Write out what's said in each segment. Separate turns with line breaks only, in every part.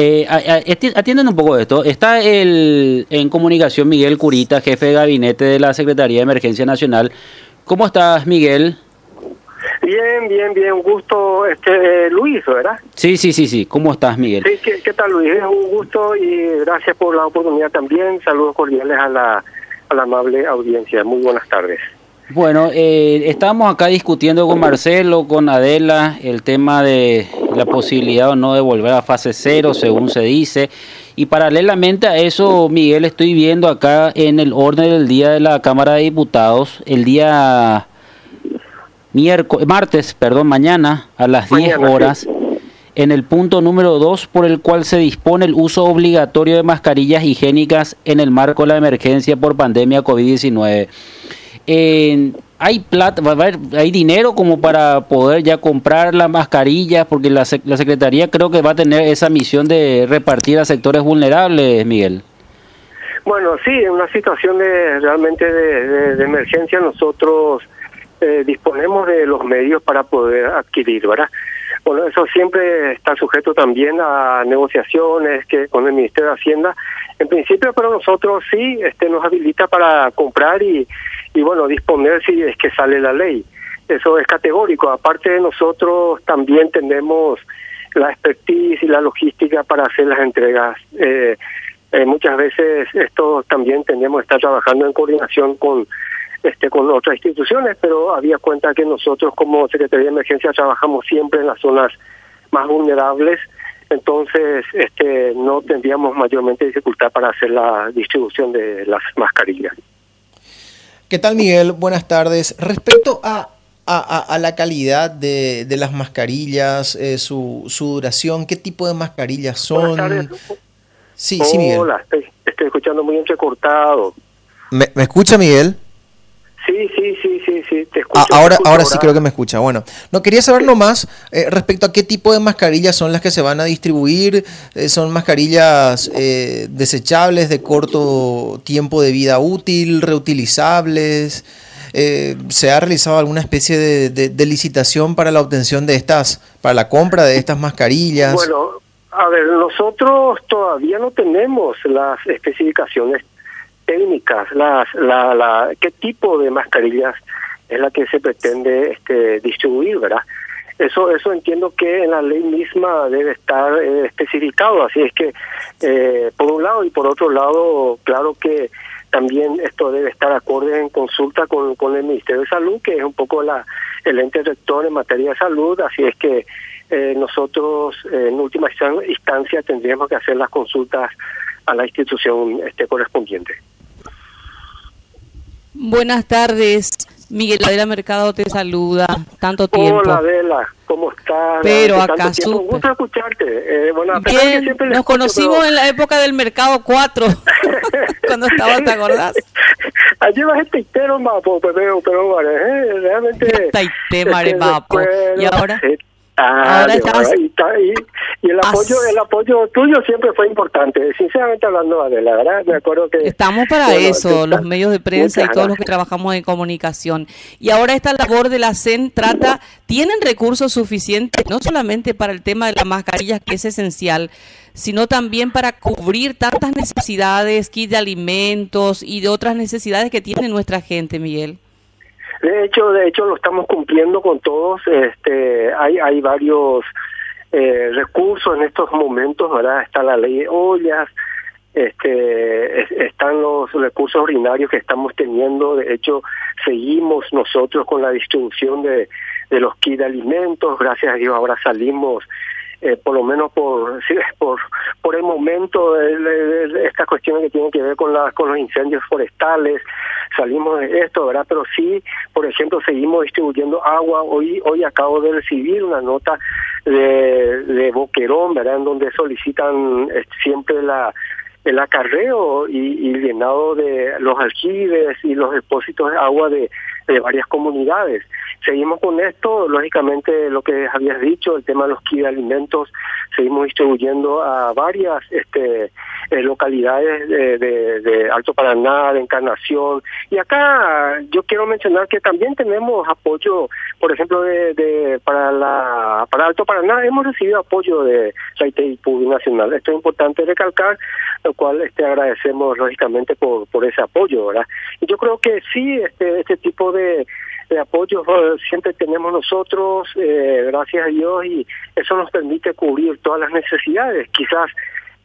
Eh, atienden un poco de esto. Está el, en comunicación Miguel Curita, jefe de gabinete de la Secretaría de Emergencia Nacional. ¿Cómo estás, Miguel?
Bien, bien, bien. Un gusto, este, Luis, ¿verdad?
Sí, sí, sí, sí. ¿Cómo estás, Miguel?
Sí, ¿qué, tal, Luis? Es un gusto y gracias por la oportunidad también. Saludos cordiales a la, a la amable audiencia. Muy buenas tardes.
Bueno, eh, estamos acá discutiendo con Marcelo, con Adela, el tema de la posibilidad o no de volver a fase cero, según se dice. Y paralelamente a eso, Miguel, estoy viendo acá en el orden del día de la Cámara de Diputados, el día miércoles, martes, perdón, mañana a las 10 horas, en el punto número 2 por el cual se dispone el uso obligatorio de mascarillas higiénicas en el marco de la emergencia por pandemia COVID-19 hay plata, hay dinero como para poder ya comprar las mascarillas, porque la, la Secretaría creo que va a tener esa misión de repartir a sectores vulnerables, Miguel.
Bueno, sí, en una situación de realmente de, emergencia nosotros eh, disponemos de los medios para poder adquirir, ¿verdad? Bueno, eso siempre está sujeto también a negociaciones que con el Ministerio de Hacienda. En principio, pero nosotros sí este, nos habilita para comprar y y bueno, disponer si es que sale la ley. Eso es categórico. Aparte de nosotros también tenemos la expertise y la logística para hacer las entregas. Eh, eh, muchas veces esto también tenemos que estar trabajando en coordinación con este con otras instituciones, pero había cuenta que nosotros como Secretaría de Emergencia trabajamos siempre en las zonas más vulnerables, entonces este no tendríamos mayormente dificultad para hacer la distribución de las mascarillas.
¿Qué tal, Miguel? Buenas tardes. Respecto a, a, la calidad de, de las mascarillas, eh, su, su, duración, ¿qué tipo de mascarillas son?
Sí, sí, Miguel. Hola, estoy, estoy escuchando muy entrecortado.
¿Me, ¿Me escucha, Miguel?
Sí, sí, sí, sí, sí, te
escucho. ahora, ahora sí creo que me escucha. Bueno, no quería saber nomás eh, respecto a qué tipo de mascarillas son las que se van a distribuir. Eh, ¿Son mascarillas eh, desechables de corto tiempo de vida útil, reutilizables? ¿Se ha realizado alguna especie de, de, licitación para la obtención de estas, para la compra de estas mascarillas?
Bueno, a ver, nosotros todavía no tenemos las especificaciones técnicas, las, la, la, qué tipo de mascarillas es la que se pretende este, distribuir, ¿verdad? Eso, eso entiendo que en la ley misma debe estar eh, especificado, así es que eh, por un lado y por otro lado, claro que también esto debe estar acorde en consulta con, con el Ministerio de Salud, que es un poco la el ente rector en materia de salud, así es que eh, nosotros en última instancia tendríamos que hacer las consultas a la institución este correspondiente.
Buenas tardes. Miguel Adela Mercado te saluda. Tanto tiempo.
Hola Adela, ¿cómo estás?
Pero acá
Un gusto escucharte. Eh, bueno,
Bien, nos conocimos en la época del Mercado 4, cuando estabas, ¿te acordás?
Allí va gente entero, mapo, pero, pero bueno, eh, realmente...
mapo. Y ahora...
Ah, Ahora y, el apoyo el apoyo tuyo siempre fue importante, sinceramente hablando, de la verdad, me acuerdo que...
Estamos para eso, los medios de prensa y todos los que trabajamos en comunicación. Y ahora esta labor de la CEN trata, ¿tienen recursos suficientes no solamente para el tema de las mascarillas, que es esencial, sino también para cubrir tantas necesidades, kit de alimentos y de otras necesidades que tiene nuestra gente, Miguel?
De hecho, de hecho lo estamos cumpliendo con todos. Este, hay hay varios eh, recursos en estos momentos, ¿verdad? Está la ley de ollas, este, están los recursos ordinarios que estamos teniendo. De hecho, seguimos nosotros con la distribución de, de los kits de alimentos. Gracias a Dios ahora salimos eh, por lo menos por por por el momento de, estas cuestiones que tienen que ver con la, con los incendios forestales salimos de esto verdad pero sí por ejemplo seguimos distribuyendo agua. Hoy hoy acabo de recibir una nota de, de Boquerón verdad en donde solicitan eh, siempre la el acarreo y, y llenado de los aljibes y los depósitos de agua de, de varias comunidades Seguimos con esto, lógicamente lo que habías dicho, el tema de los kits de alimentos, seguimos distribuyendo a varias este, eh, localidades de, Alto Paraná, de Encarnación. Y acá yo quiero mencionar que también tenemos apoyo, por ejemplo, de, para la para Alto Paraná hemos recibido apoyo de la ITIPU Nacional. Esto es importante recalcar, lo cual este agradecemos lógicamente por, por ese apoyo, ¿verdad? Y yo creo que sí, este, este tipo de de apoyo siempre tenemos nosotros, eh, gracias a Dios, y eso nos permite cubrir todas las necesidades. Quizás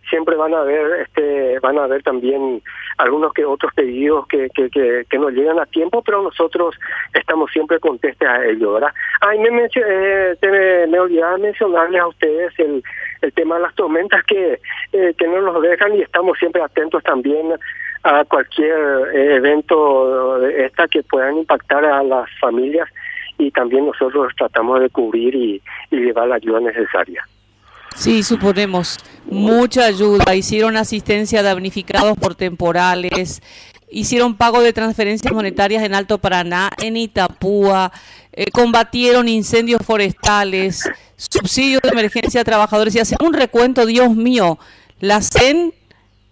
siempre van a haber este van a haber también algunos que otros pedidos que que, que, que nos llegan a tiempo pero nosotros estamos siempre contestes a ello verdad ay me eh, me, me olvidaba mencionarles a ustedes el el tema de las tormentas que eh, que no nos dejan y estamos siempre atentos también a cualquier eh, evento esta que puedan impactar a las familias y también nosotros tratamos de cubrir y, llevar la ayuda necesaria.
Sí, suponemos mucha ayuda. Hicieron asistencia a damnificados por temporales, hicieron pago de transferencias monetarias en Alto Paraná, en Itapúa, eh, combatieron incendios forestales, subsidio de emergencia a trabajadores y hacen un recuento, Dios mío, la CEN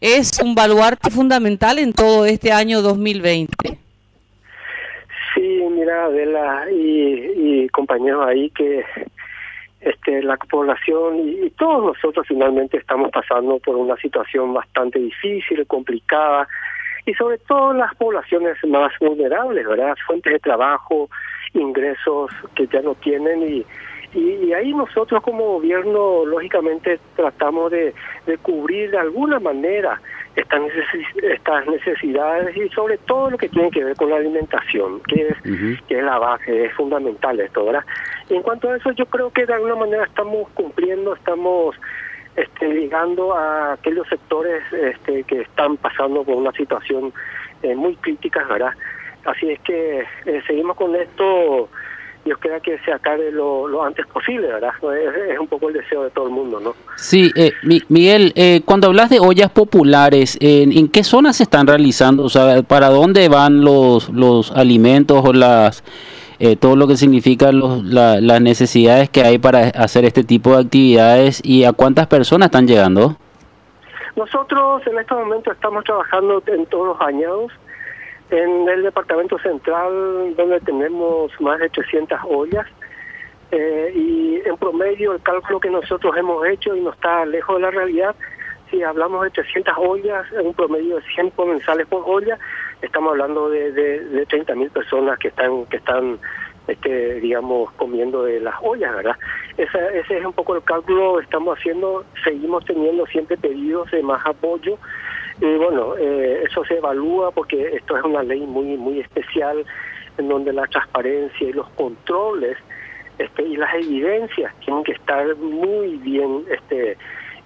es un baluarte fundamental en todo este año 2020.
Sí, mira, Adela y, compañeros ahí que este, la población y, todos nosotros finalmente estamos pasando por una situación bastante difícil, complicada, y sobre todo las poblaciones más vulnerables, ¿verdad? Fuentes de trabajo, ingresos que ya no tienen y, y, ahí nosotros como gobierno, lógicamente, tratamos de, cubrir de alguna manera estas, estas necesidades y sobre todo lo que tiene que ver con la alimentación, que es, que es la base, es fundamental esto, ¿verdad? en cuanto a eso, yo creo que de alguna manera estamos cumpliendo, estamos este, llegando a aquellos sectores este, que están pasando por una situación eh, muy crítica, ¿verdad? Así es que eh, seguimos con esto Dios quiera que se acabe lo, antes posible, ¿verdad? Es, un poco el deseo de todo el mundo, ¿no?
Sí, eh, Miguel, eh, cuando hablas de ollas populares, ¿en qué zonas se están realizando? O sea, ¿para dónde van los, los alimentos o las eh, todo lo que significa los, las necesidades que hay para hacer este tipo de actividades y a cuántas personas están llegando?
Nosotros en este momento estamos trabajando en todos los años en el departamento central donde tenemos más de 300 ollas eh, y en promedio el cálculo que nosotros hemos hecho y no está lejos de la realidad, si hablamos de 300 ollas, en un promedio de 100 comensales por olla, estamos hablando de, de, de 30 mil personas que están que están este, digamos comiendo de las ollas, ¿verdad? ese es un poco el cálculo que estamos haciendo, seguimos teniendo siempre pedidos de más apoyo y bueno, eh, eso se evalúa porque esto es una ley muy muy especial en donde la transparencia y los controles este, y las evidencias tienen que estar muy bien este,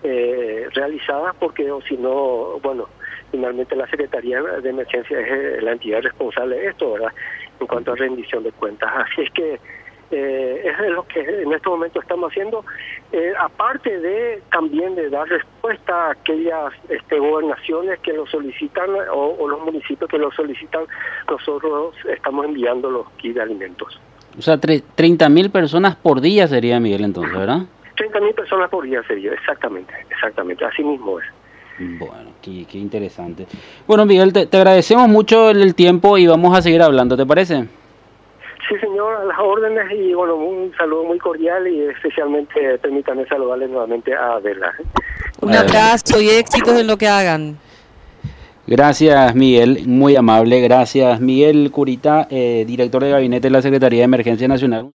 eh, realizadas porque o si no, bueno, finalmente la Secretaría de Emergencia es eh, la entidad responsable de esto, ¿verdad? En cuanto a rendición de cuentas. Así es que eh, es lo que en este momento estamos haciendo, eh, aparte de también de dar respuesta a aquellas este, gobernaciones que lo solicitan o, los municipios que lo solicitan, nosotros estamos enviando los kits de alimentos.
O sea, 30 mil personas por día sería, Miguel, entonces, ¿verdad?
30 mil personas por día sería, exactamente, exactamente, así mismo es.
Bueno, qué, interesante. Bueno, Miguel, te, te agradecemos mucho el tiempo y vamos a seguir hablando, ¿te parece?
Sí, señor, a las órdenes y bueno, un saludo muy cordial y especialmente permítanme saludarle nuevamente a Adela.
Un abrazo y éxitos en lo que hagan.
Gracias, Miguel, muy amable. Gracias, Miguel Curita, eh, director de gabinete de la Secretaría de Emergencia Nacional.